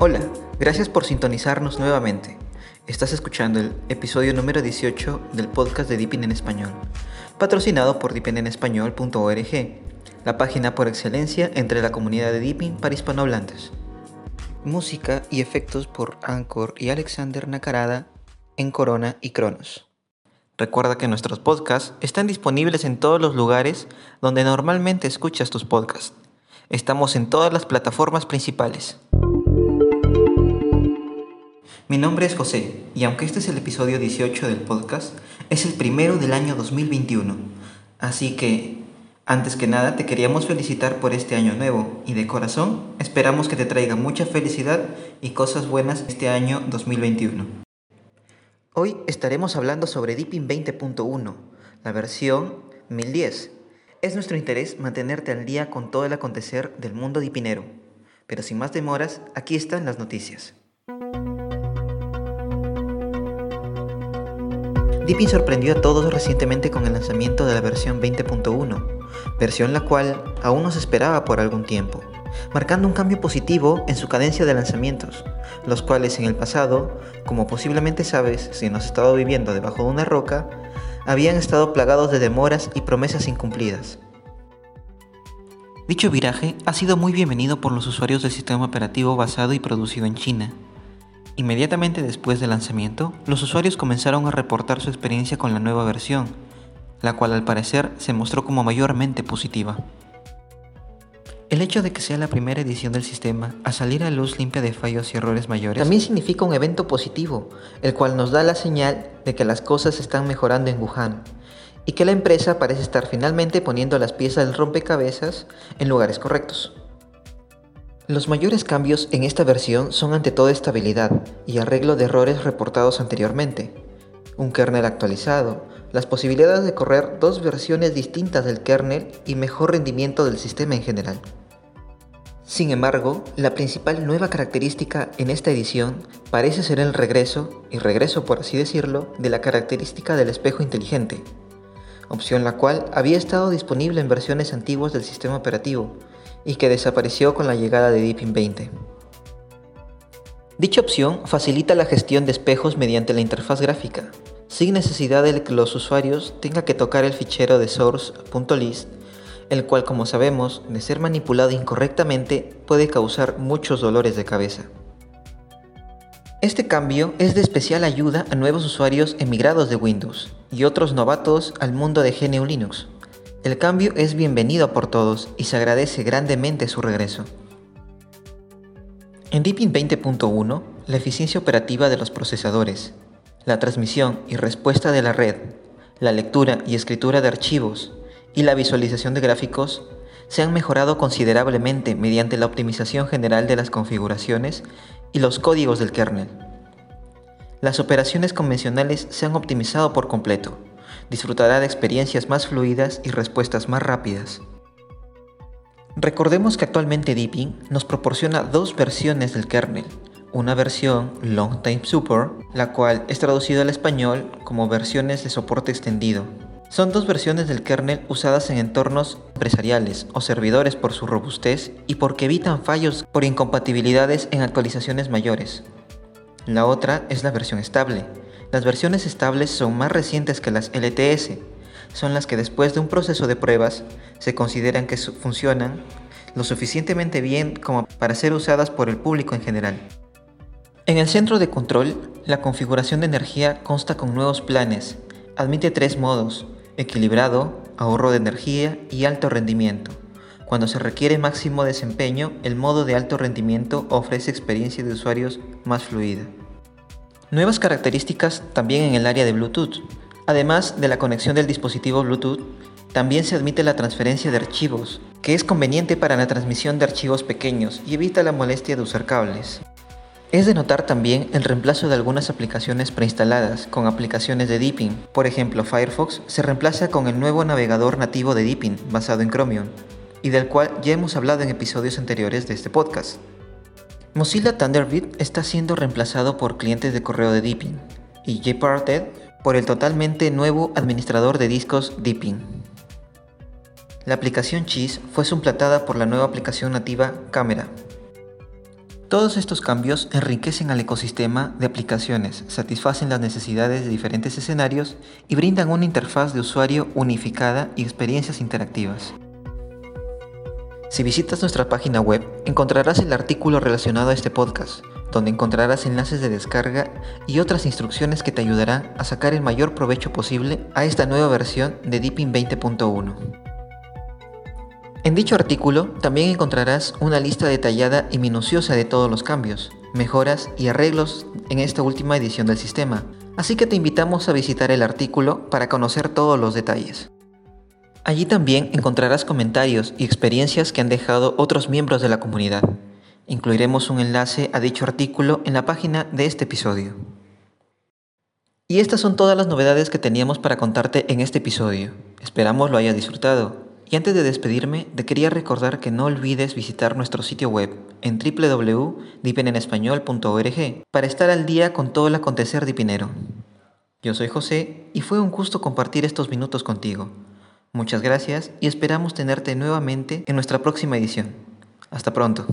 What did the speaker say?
Hola, gracias por sintonizarnos nuevamente. Estás escuchando el episodio número 18 del podcast de Deepin en Español, patrocinado por deepinenespañol.org, la página por excelencia entre la comunidad de Deepin para hispanohablantes. Música y efectos por Anchor y Alexander Nakarada en Corona y Cronos. Recuerda que nuestros podcasts están disponibles en todos los lugares donde normalmente escuchas tus podcasts. Estamos en todas las plataformas principales. Mi nombre es José y aunque este es el episodio 18 del podcast, es el primero del año 2021. Así que, antes que nada, te queríamos felicitar por este año nuevo y de corazón esperamos que te traiga mucha felicidad y cosas buenas este año 2021. Hoy estaremos hablando sobre Deepin 20.1, la versión 1010. Es nuestro interés mantenerte al día con todo el acontecer del mundo dipinero. Pero sin más demoras, aquí están las noticias. Deepin sorprendió a todos recientemente con el lanzamiento de la versión 20.1, versión la cual aún no se esperaba por algún tiempo, marcando un cambio positivo en su cadencia de lanzamientos, los cuales en el pasado, como posiblemente sabes si no has estado viviendo debajo de una roca, habían estado plagados de demoras y promesas incumplidas. Dicho viraje ha sido muy bienvenido por los usuarios del sistema operativo basado y producido en China, Inmediatamente después del lanzamiento, los usuarios comenzaron a reportar su experiencia con la nueva versión, la cual al parecer se mostró como mayormente positiva. El hecho de que sea la primera edición del sistema a salir a luz limpia de fallos y errores mayores también significa un evento positivo, el cual nos da la señal de que las cosas están mejorando en Wuhan y que la empresa parece estar finalmente poniendo las piezas del rompecabezas en lugares correctos. Los mayores cambios en esta versión son ante todo estabilidad y arreglo de errores reportados anteriormente, un kernel actualizado, las posibilidades de correr dos versiones distintas del kernel y mejor rendimiento del sistema en general. Sin embargo, la principal nueva característica en esta edición parece ser el regreso, y regreso por así decirlo, de la característica del espejo inteligente, opción la cual había estado disponible en versiones antiguas del sistema operativo, y que desapareció con la llegada de Deepin 20. Dicha opción facilita la gestión de espejos mediante la interfaz gráfica, sin necesidad de que los usuarios tengan que tocar el fichero de source.list, el cual como sabemos, de ser manipulado incorrectamente, puede causar muchos dolores de cabeza. Este cambio es de especial ayuda a nuevos usuarios emigrados de Windows y otros novatos al mundo de GNU Linux, el cambio es bienvenido por todos y se agradece grandemente su regreso. En Deepin 20.1, la eficiencia operativa de los procesadores, la transmisión y respuesta de la red, la lectura y escritura de archivos y la visualización de gráficos se han mejorado considerablemente mediante la optimización general de las configuraciones y los códigos del kernel. Las operaciones convencionales se han optimizado por completo disfrutará de experiencias más fluidas y respuestas más rápidas. Recordemos que actualmente Deepin nos proporciona dos versiones del kernel, una versión Long Time Support, la cual es traducida al español como versiones de soporte extendido. Son dos versiones del kernel usadas en entornos empresariales o servidores por su robustez y porque evitan fallos por incompatibilidades en actualizaciones mayores. La otra es la versión estable, las versiones estables son más recientes que las LTS, son las que después de un proceso de pruebas se consideran que funcionan lo suficientemente bien como para ser usadas por el público en general. En el centro de control, la configuración de energía consta con nuevos planes. Admite tres modos, equilibrado, ahorro de energía y alto rendimiento. Cuando se requiere máximo desempeño, el modo de alto rendimiento ofrece experiencia de usuarios más fluida. Nuevas características también en el área de Bluetooth. Además de la conexión del dispositivo Bluetooth, también se admite la transferencia de archivos, que es conveniente para la transmisión de archivos pequeños y evita la molestia de usar cables. Es de notar también el reemplazo de algunas aplicaciones preinstaladas con aplicaciones de Deepin. Por ejemplo, Firefox se reemplaza con el nuevo navegador nativo de Deepin basado en Chromium, y del cual ya hemos hablado en episodios anteriores de este podcast. Mozilla Thunderbird está siendo reemplazado por clientes de correo de Deepin y JParted por el totalmente nuevo administrador de discos Deepin. La aplicación Cheese fue suplantada por la nueva aplicación nativa Camera. Todos estos cambios enriquecen al ecosistema de aplicaciones, satisfacen las necesidades de diferentes escenarios y brindan una interfaz de usuario unificada y experiencias interactivas. Si visitas nuestra página web, encontrarás el artículo relacionado a este podcast, donde encontrarás enlaces de descarga y otras instrucciones que te ayudarán a sacar el mayor provecho posible a esta nueva versión de Deepin 20.1. En dicho artículo también encontrarás una lista detallada y minuciosa de todos los cambios, mejoras y arreglos en esta última edición del sistema, así que te invitamos a visitar el artículo para conocer todos los detalles. Allí también encontrarás comentarios y experiencias que han dejado otros miembros de la comunidad. Incluiremos un enlace a dicho artículo en la página de este episodio. Y estas son todas las novedades que teníamos para contarte en este episodio. Esperamos lo hayas disfrutado. Y antes de despedirme, te quería recordar que no olvides visitar nuestro sitio web en www.dipenenespañol.org para estar al día con todo el acontecer dipinero. Yo soy José y fue un gusto compartir estos minutos contigo. Muchas gracias y esperamos tenerte nuevamente en nuestra próxima edición. Hasta pronto.